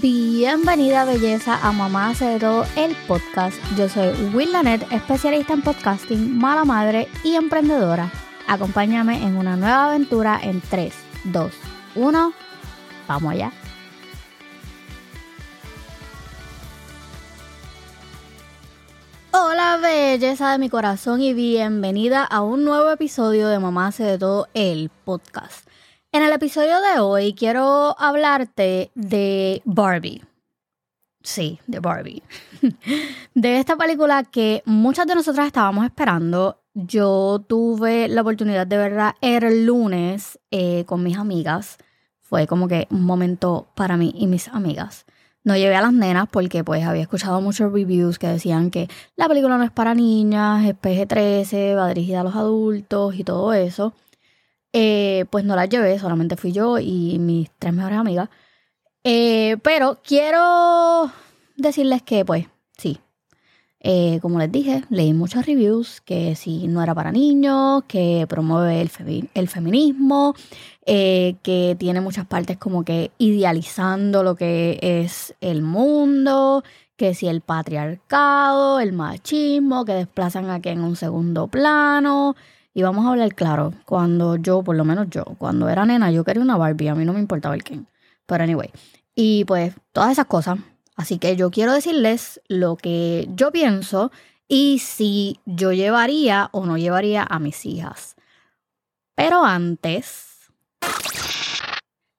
Bienvenida belleza a Mamá hace de todo el podcast. Yo soy Will Lanet, especialista en podcasting, mala madre y emprendedora. Acompáñame en una nueva aventura en 3, 2, 1. Vamos allá. Hola belleza de mi corazón y bienvenida a un nuevo episodio de Mamá hace de todo el podcast. En el episodio de hoy quiero hablarte de Barbie. Sí, de Barbie. de esta película que muchas de nosotras estábamos esperando. Yo tuve la oportunidad de verla el lunes eh, con mis amigas. Fue como que un momento para mí y mis amigas. No llevé a las nenas porque pues había escuchado muchos reviews que decían que la película no es para niñas, es PG-13, va dirigida a los adultos y todo eso. Eh, pues no las llevé, solamente fui yo y mis tres mejores amigas. Eh, pero quiero decirles que, pues, sí. Eh, como les dije, leí muchos reviews que si no era para niños, que promueve el, el feminismo, que tiene muchas partes como que idealizando lo que es el mundo, que si el patriarcado, el machismo, que desplazan aquí en un segundo plano, y vamos a hablar claro, cuando yo, por lo menos yo, cuando era nena, yo quería una Barbie, a mí no me importaba el quién. Pero anyway, y pues todas esas cosas. Así que yo quiero decirles lo que yo pienso y si yo llevaría o no llevaría a mis hijas. Pero antes...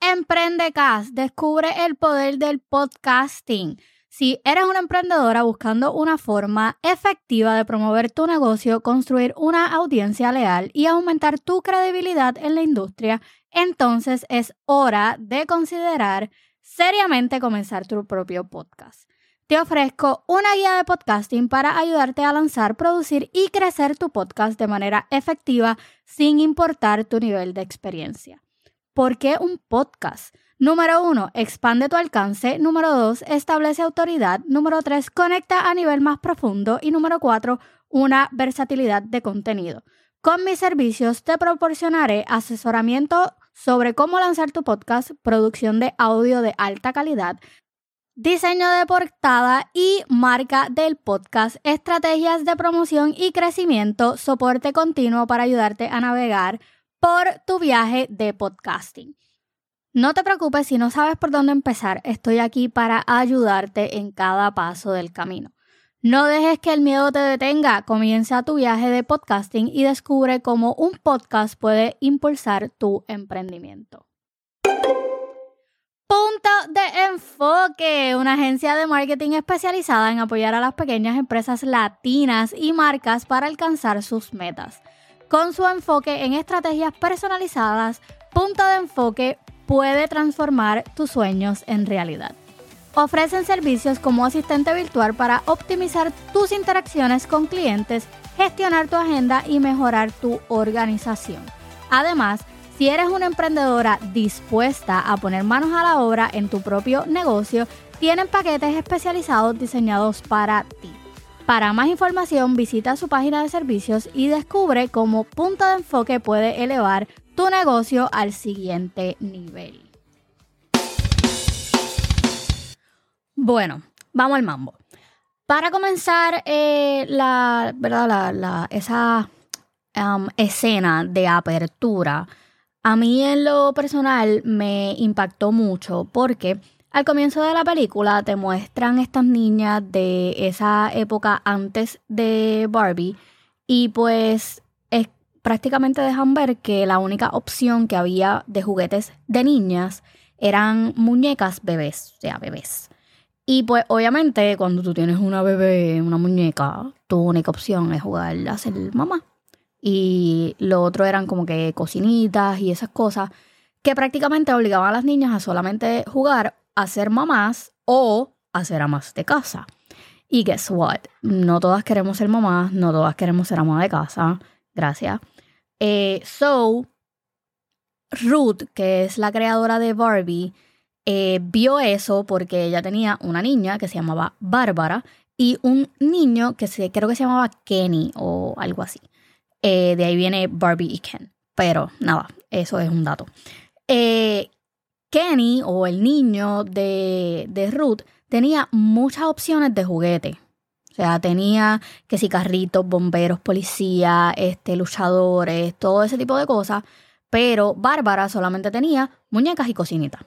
Emprende Cast, descubre el poder del podcasting. Si eres una emprendedora buscando una forma efectiva de promover tu negocio, construir una audiencia leal y aumentar tu credibilidad en la industria, entonces es hora de considerar seriamente comenzar tu propio podcast. Te ofrezco una guía de podcasting para ayudarte a lanzar, producir y crecer tu podcast de manera efectiva sin importar tu nivel de experiencia. ¿Por qué un podcast? Número uno, expande tu alcance. Número dos, establece autoridad. Número tres, conecta a nivel más profundo. Y número cuatro, una versatilidad de contenido. Con mis servicios te proporcionaré asesoramiento sobre cómo lanzar tu podcast, producción de audio de alta calidad, diseño de portada y marca del podcast, estrategias de promoción y crecimiento, soporte continuo para ayudarte a navegar por tu viaje de podcasting. No te preocupes si no sabes por dónde empezar, estoy aquí para ayudarte en cada paso del camino. No dejes que el miedo te detenga, comienza tu viaje de podcasting y descubre cómo un podcast puede impulsar tu emprendimiento. Punto de enfoque, una agencia de marketing especializada en apoyar a las pequeñas empresas latinas y marcas para alcanzar sus metas. Con su enfoque en estrategias personalizadas, Punto de Enfoque puede transformar tus sueños en realidad. Ofrecen servicios como asistente virtual para optimizar tus interacciones con clientes, gestionar tu agenda y mejorar tu organización. Además, si eres una emprendedora dispuesta a poner manos a la obra en tu propio negocio, tienen paquetes especializados diseñados para ti. Para más información visita su página de servicios y descubre cómo Punto de Enfoque puede elevar tu negocio al siguiente nivel. Bueno, vamos al mambo. Para comenzar eh, la, ¿verdad? La, esa um, escena de apertura, a mí en lo personal me impactó mucho porque al comienzo de la película te muestran estas niñas de esa época antes de Barbie y pues prácticamente dejan ver que la única opción que había de juguetes de niñas eran muñecas bebés, o sea, bebés. Y pues obviamente cuando tú tienes una bebé, una muñeca, tu única opción es jugar a ser mamá. Y lo otro eran como que cocinitas y esas cosas que prácticamente obligaban a las niñas a solamente jugar a ser mamás o a ser amas de casa. Y guess what? No todas queremos ser mamás, no todas queremos ser amas de casa. Gracias. Eh, so, Ruth, que es la creadora de Barbie, eh, vio eso porque ella tenía una niña que se llamaba Bárbara y un niño que se, creo que se llamaba Kenny o algo así. Eh, de ahí viene Barbie y Ken. Pero nada, eso es un dato. ¿Qué Kenny o el niño de, de Ruth tenía muchas opciones de juguete. O sea, tenía que si carritos, bomberos, policía, este, luchadores, todo ese tipo de cosas. Pero Bárbara solamente tenía muñecas y cocinitas.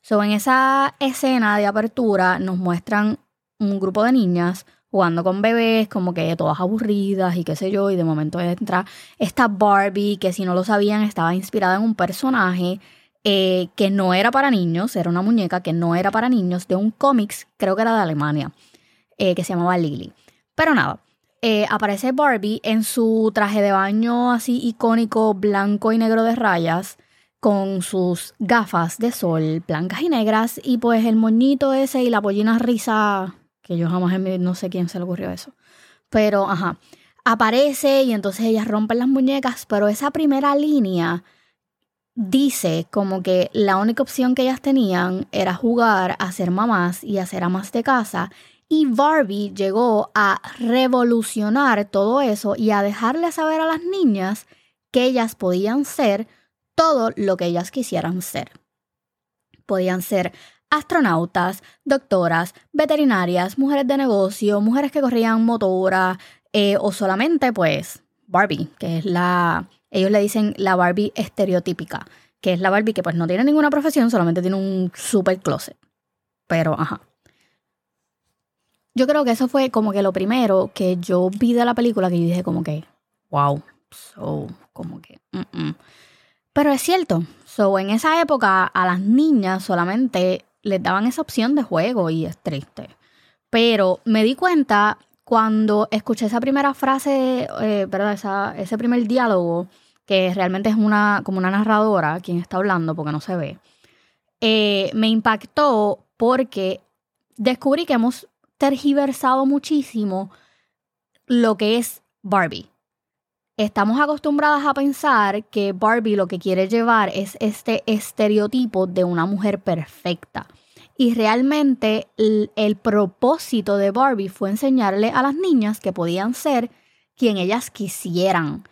So, en esa escena de apertura nos muestran un grupo de niñas jugando con bebés, como que todas aburridas y qué sé yo, y de momento entra esta Barbie, que si no lo sabían estaba inspirada en un personaje eh, que no era para niños, era una muñeca que no era para niños, de un cómics, creo que era de Alemania, eh, que se llamaba Lily. Pero nada, eh, aparece Barbie en su traje de baño así icónico, blanco y negro de rayas, con sus gafas de sol blancas y negras, y pues el moñito ese y la pollina risa que yo jamás no sé quién se le ocurrió eso. Pero, ajá, aparece y entonces ellas rompen las muñecas, pero esa primera línea dice como que la única opción que ellas tenían era jugar a ser mamás y a ser amas de casa. Y Barbie llegó a revolucionar todo eso y a dejarle saber a las niñas que ellas podían ser todo lo que ellas quisieran ser. Podían ser astronautas, doctoras, veterinarias, mujeres de negocio, mujeres que corrían motora eh, o solamente pues Barbie, que es la, ellos le dicen la Barbie estereotípica, que es la Barbie que pues no tiene ninguna profesión, solamente tiene un super closet. Pero, ajá. Yo creo que eso fue como que lo primero que yo vi de la película que yo dije como que, wow, so, como que, pero es cierto, so en esa época a las niñas solamente les daban esa opción de juego y es triste. Pero me di cuenta cuando escuché esa primera frase, eh, Esa, ese primer diálogo, que realmente es una, como una narradora quien está hablando porque no se ve, eh, me impactó porque descubrí que hemos tergiversado muchísimo lo que es Barbie. Estamos acostumbradas a pensar que Barbie lo que quiere llevar es este estereotipo de una mujer perfecta. Y realmente el, propósito de Barbie fue enseñarle a las niñas que podían ser quien ellas quisieran.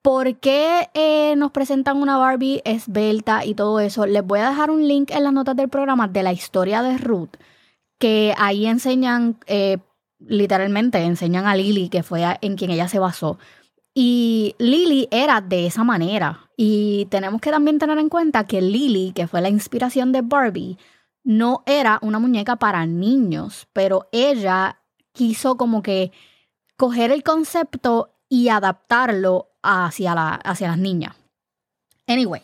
¿Por qué eh, nos presentan una Barbie esbelta y todo eso? Les voy a dejar un link en las notas del programa de la historia de Ruth, que ahí enseñan, eh, literalmente enseñan a Lily, que fue en quien ella se basó. Y Lily era de esa manera. Y tenemos que también tener en cuenta que Lily, que fue la inspiración de Barbie, no era una muñeca para niños, pero ella quiso como que coger el concepto y adaptarlo hacia, la, hacia las niñas. Anyway,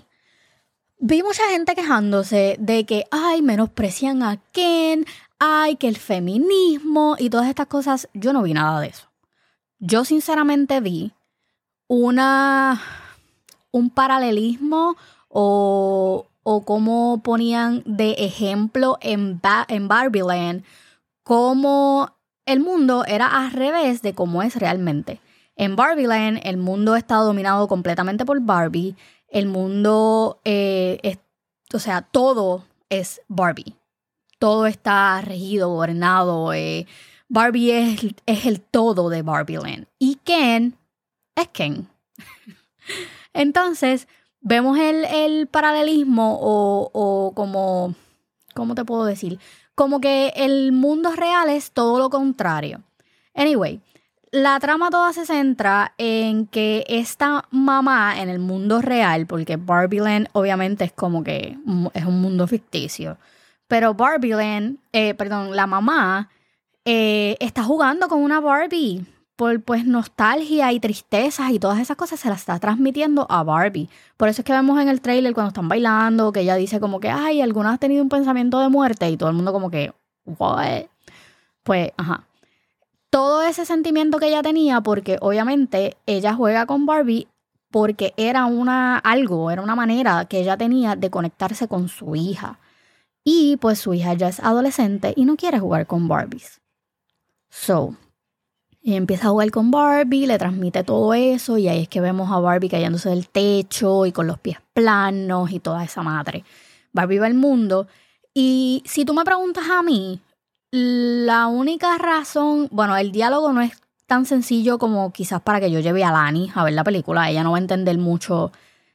vi mucha gente quejándose de que, ay, menosprecian a Ken, ay, que el feminismo y todas estas cosas. Yo no vi nada de eso. Yo sinceramente vi una, un paralelismo o o cómo ponían de ejemplo en, en Barbie Land cómo el mundo era al revés de cómo es realmente. En Barbie Land el mundo está dominado completamente por Barbie. El mundo, eh, o sea, todo es Barbie. Todo está regido, gobernado. Eh. Barbie es, es el todo de Barbie Land. Y Ken es Ken. Entonces, vemos el, paralelismo o, o, como, ¿cómo te puedo decir? Como que el mundo real es todo lo contrario. Anyway, la trama toda se centra en que esta mamá en el mundo real, porque Barbie obviamente es como que es un mundo ficticio, pero Barbie eh, perdón, la mamá eh, está jugando con una Barbie por pues nostalgia y tristezas y todas esas cosas se las está transmitiendo a Barbie. Por eso es que vemos en el trailer cuando están bailando que ella dice como que, ay, alguna ha tenido un pensamiento de muerte y todo el mundo como que, what? Pues, ajá. Todo ese sentimiento que ella tenía porque obviamente ella juega con Barbie porque era una algo, era una manera que ella tenía de conectarse con su hija. Y pues su hija ya es adolescente y no quiere jugar con Barbies. So, empieza a jugar con Barbie, le transmite todo eso y ahí es que vemos a Barbie cayéndose del techo y con los pies planos y toda esa madre. Barbie va al mundo y si tú me preguntas a mí, la única razón, bueno, el diálogo no es tan sencillo como quizás para que yo lleve a Lani a ver la película, ella no va a entender mucho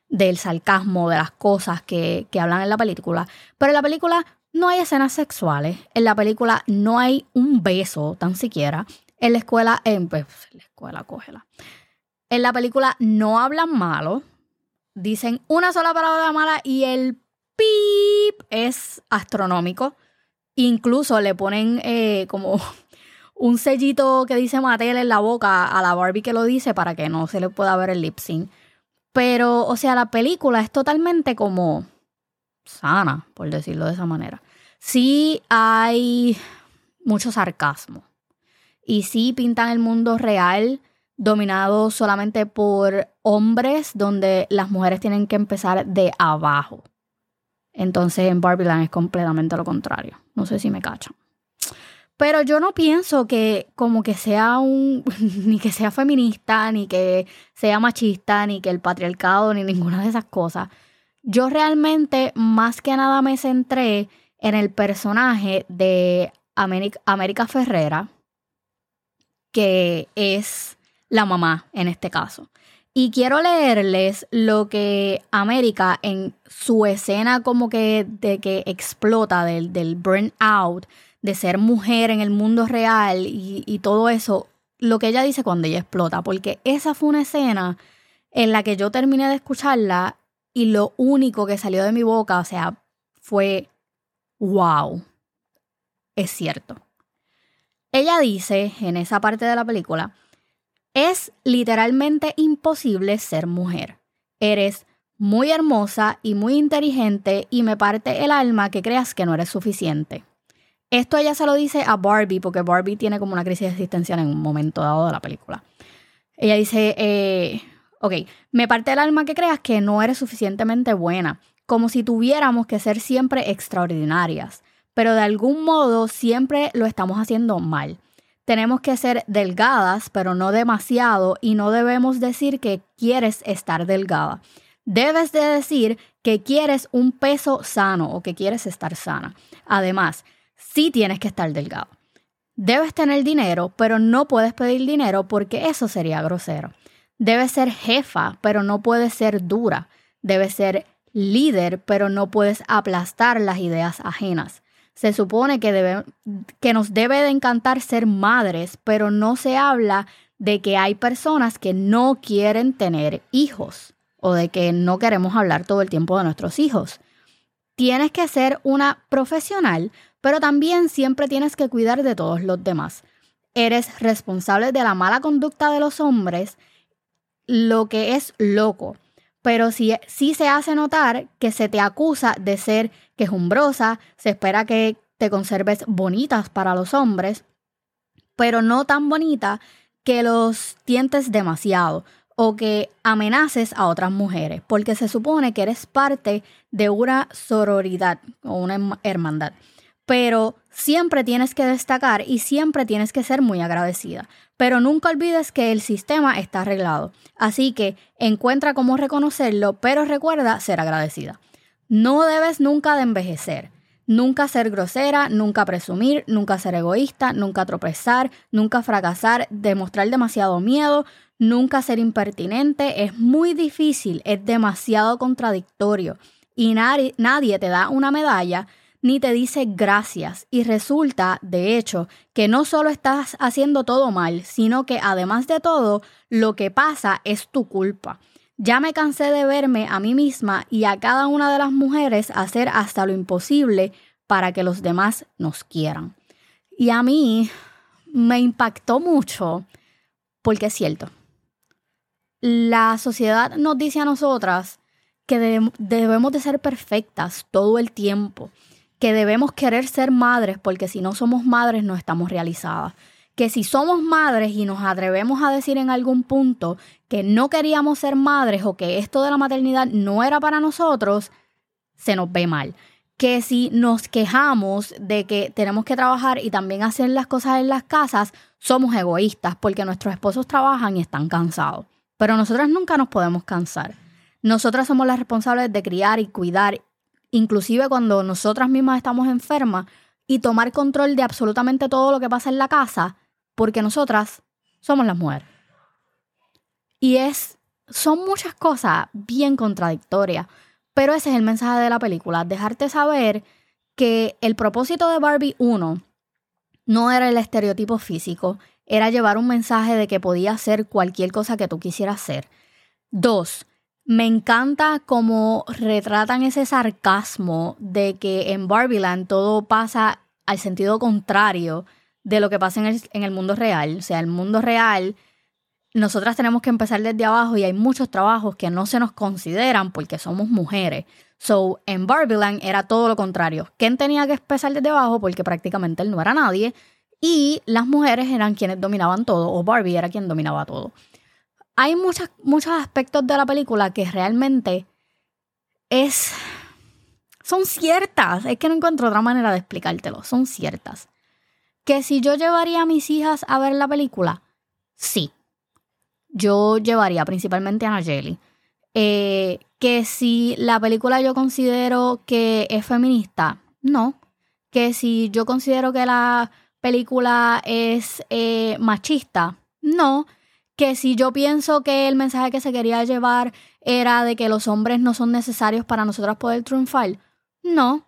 del sarcasmo, de las cosas que, que hablan en la película. Pero en la película no hay escenas sexuales. En la película no hay un beso tan siquiera. En la escuela, en, pues, la escuela, cógela. En la película no hablan malo. Dicen una sola palabra mala y el pip es astronómico. Incluso le ponen eh, como un sellito que dice Mattel en la boca a la Barbie que lo dice para que no se le pueda ver el lip sync. Pero, o sea, la película es totalmente como sana, por decirlo de esa manera. Sí hay mucho sarcasmo. Y sí pintan el mundo real dominado solamente por hombres, donde las mujeres tienen que empezar de abajo. Entonces en Barbieland es completamente lo contrario. No sé si me cachan. Pero yo no pienso que como que sea un, ni que sea feminista, ni que sea machista, ni que el patriarcado, ni ninguna de esas cosas. Yo realmente más que nada me centré en el personaje de América, Ferrera, que es la mamá en este caso. Y quiero leerles lo que América en su escena como que de que explota del, del burnout, de ser mujer en el mundo real y, todo eso, lo que ella dice cuando ella explota, porque esa fue una escena en la que yo terminé de escucharla y lo único que salió de mi boca, o sea, fue, wow, es cierto. Ella dice en esa parte de la película, es literalmente imposible ser mujer. Eres muy hermosa y muy inteligente y me parte el alma que creas que no eres suficiente. Esto ella se lo dice a Barbie porque Barbie tiene como una crisis existencial en un momento dado de la película. Ella dice, eh, ok, me parte el alma que creas que no eres suficientemente buena, como si tuviéramos que ser siempre extraordinarias pero de algún modo siempre lo estamos haciendo mal. Tenemos que ser delgadas, pero no demasiado, y no debemos decir que quieres estar delgada. Debes de decir que quieres un peso sano o que quieres estar sana. Además, sí tienes que estar delgado. Debes tener dinero, pero no puedes pedir dinero porque eso sería grosero. Debes ser jefa, pero no puedes ser dura. Debes ser líder, pero no puedes aplastar las ideas ajenas se supone que, que nos debe de encantar ser madres, pero no se habla de que hay personas que no quieren tener hijos o de que no queremos hablar todo el tiempo de nuestros hijos. Tienes que ser una profesional, pero también siempre tienes que cuidar de todos los demás. Eres responsable de la mala conducta de los hombres, lo que es loco pero sí, se hace notar que se te acusa de ser quejumbrosa, se espera que te conserves bonitas para los hombres, pero no tan bonita que los tientes demasiado o que amenaces a otras mujeres, porque se supone que eres parte de una sororidad o una hermandad. Pero siempre tienes que destacar y siempre tienes que ser muy agradecida. Pero nunca olvides que el sistema está arreglado. Así que encuentra cómo reconocerlo, pero recuerda ser agradecida. No debes nunca de envejecer. Nunca ser grosera, nunca presumir, nunca ser egoísta, nunca tropezar, nunca fracasar, demostrar demasiado miedo, nunca ser impertinente. Es muy difícil, es demasiado contradictorio y nadie, te da una medalla ni te dice gracias. Y resulta, de hecho, que no solo estás haciendo todo mal, sino que además de todo, lo que pasa es tu culpa. Ya me cansé de verme a mí misma y a cada una de las mujeres hacer hasta lo imposible para que los demás nos quieran. Y a mí me impactó mucho porque es cierto. La sociedad nos dice a nosotras que debemos de ser perfectas todo el tiempo que debemos querer ser madres porque si no somos madres no estamos realizadas. Que si somos madres y nos atrevemos a decir en algún punto que no queríamos ser madres o que esto de la maternidad no era para nosotros, se nos ve mal. Que si nos quejamos de que tenemos que trabajar y también hacer las cosas en las casas, somos egoístas porque nuestros esposos trabajan y están cansados. Pero nosotras nunca nos podemos cansar. Nosotras somos las responsables de criar y cuidar inclusive cuando nosotras mismas estamos enfermas, y tomar control de absolutamente todo lo que pasa en la casa, porque nosotras somos las mujeres. Y es son muchas cosas bien contradictorias, pero ese es el mensaje de la película, dejarte saber que el propósito de Barbie 1 no era el estereotipo físico, era llevar un mensaje de que podía hacer cualquier cosa que tú quisieras hacer. Dos, me encanta cómo retratan ese sarcasmo de que en Barbieland todo pasa al sentido contrario de lo que pasa en el, en el mundo real. O sea, el mundo real nosotras tenemos que empezar desde abajo y hay muchos trabajos que no se nos consideran porque somos mujeres. So, en Barbieland era todo lo contrario. Ken tenía que empezar desde abajo porque prácticamente él no era nadie y las mujeres eran quienes dominaban todo o Barbie era quien dominaba todo. Hay muchas, muchos aspectos de la película que realmente es... Son ciertas. Es que no encuentro otra manera de explicártelo. Son ciertas. Que si yo llevaría a mis hijas a ver la película, sí yo llevaría principalmente a Nayeli. Eh, que si la película yo considero que es feminista, no. Que si yo considero que la película es eh, machista, no. Que si yo pienso que el mensaje que se quería llevar era de que los hombres no son necesarios para nosotras poder triunfar, no.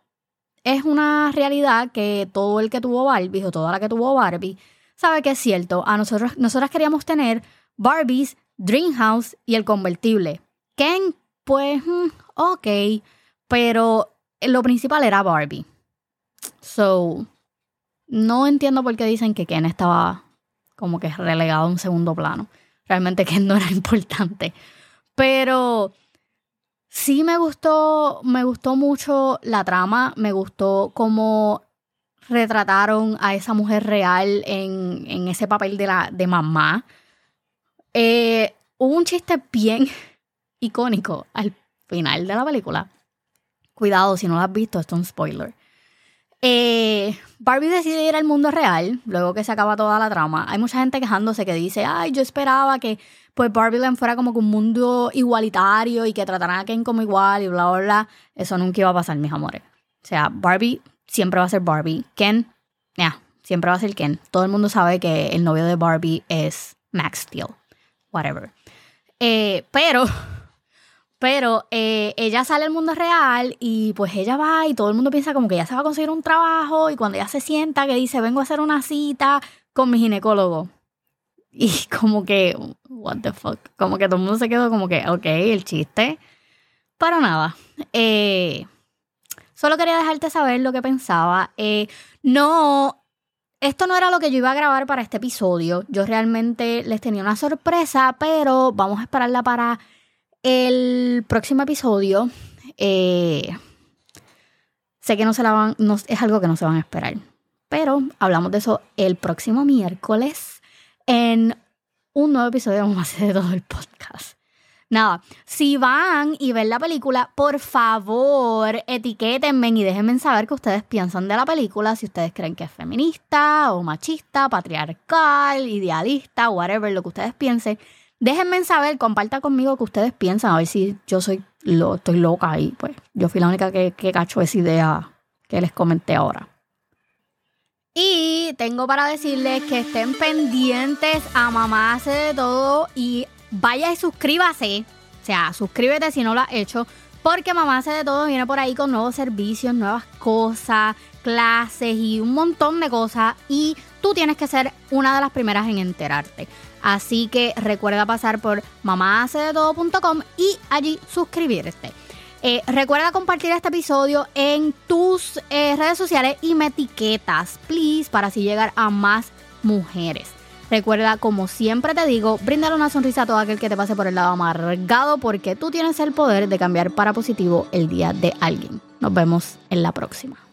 Es una realidad que todo el que tuvo Barbie o toda la que tuvo Barbie sabe que es cierto. A nosotros, nosotras queríamos tener Barbies, Dreamhouse y el convertible. Ken, pues, mm, ok, pero lo principal era Barbie. So, no entiendo por qué dicen que Ken estaba como que relegado a un segundo plano. Realmente Ken no era importante. Pero sí me gustó, me gustó mucho la trama, me gustó cómo retrataron a esa mujer real en, ese papel de, la, de mamá. Eh, hubo un chiste bien icónico al final de la película. Cuidado, si no lo has visto, esto es un spoiler. Eh, Barbie decide ir al mundo real, luego que se acaba toda la trama. Hay mucha gente quejándose que dice, ay, yo esperaba que pues Barbie fuera como que un mundo igualitario y que trataran a Ken como igual y bla, bla, bla. Eso nunca iba a pasar, mis amores. O sea, Barbie siempre va a ser Barbie. Ken, ya, siempre va a ser Ken. Todo el mundo sabe que el novio de Barbie es Max Steel whatever. Eh, pero, pero eh, ella sale al mundo real y pues ella va y todo el mundo piensa como que ya se va a conseguir un trabajo y cuando ella se sienta que dice vengo a hacer una cita con mi ginecólogo. Y como que, what the fuck, como que todo el mundo se quedó como que, ok, el chiste. Para nada. Eh, solo quería dejarte saber lo que pensaba. no esto no era lo que yo iba a grabar para este episodio. Yo realmente les tenía una sorpresa, pero vamos a esperarla para el próximo episodio. Eh, sé que no es algo que no se van a esperar. Pero hablamos de eso el próximo miércoles en un nuevo episodio más de todo el podcast. Nada, si van y ven la película, por favor, etiquétenme y déjenme saber qué ustedes piensan de la película, si ustedes creen que es feminista o machista, patriarcal, idealista, whatever, lo que ustedes piensen. Déjenme saber, comparta conmigo qué ustedes piensan, a ver si yo soy lo, estoy loca y pues yo fui la única que, que cacho esa idea que les comenté ahora. Y tengo para decirles que estén pendientes a Mamá hace de todo y vaya y suscríbase. O sea, suscríbete si no lo has hecho. Porque mamá hace de todo, viene por ahí con nuevos servicios, nuevas cosas, clases y un montón de cosas. Y tú tienes que ser una de las primeras en enterarte. Así que recuerda pasar por mamahacedetodo.com y allí suscribirte. Eh, recuerda compartir este episodio en tus eh, redes sociales y me etiquetas, please, para así llegar a más mujeres. Recuerda, como siempre te digo, brindar una sonrisa a todo aquel que te pase por el lado amargado porque tú tienes el poder de cambiar para positivo el día de alguien. Nos vemos en la próxima.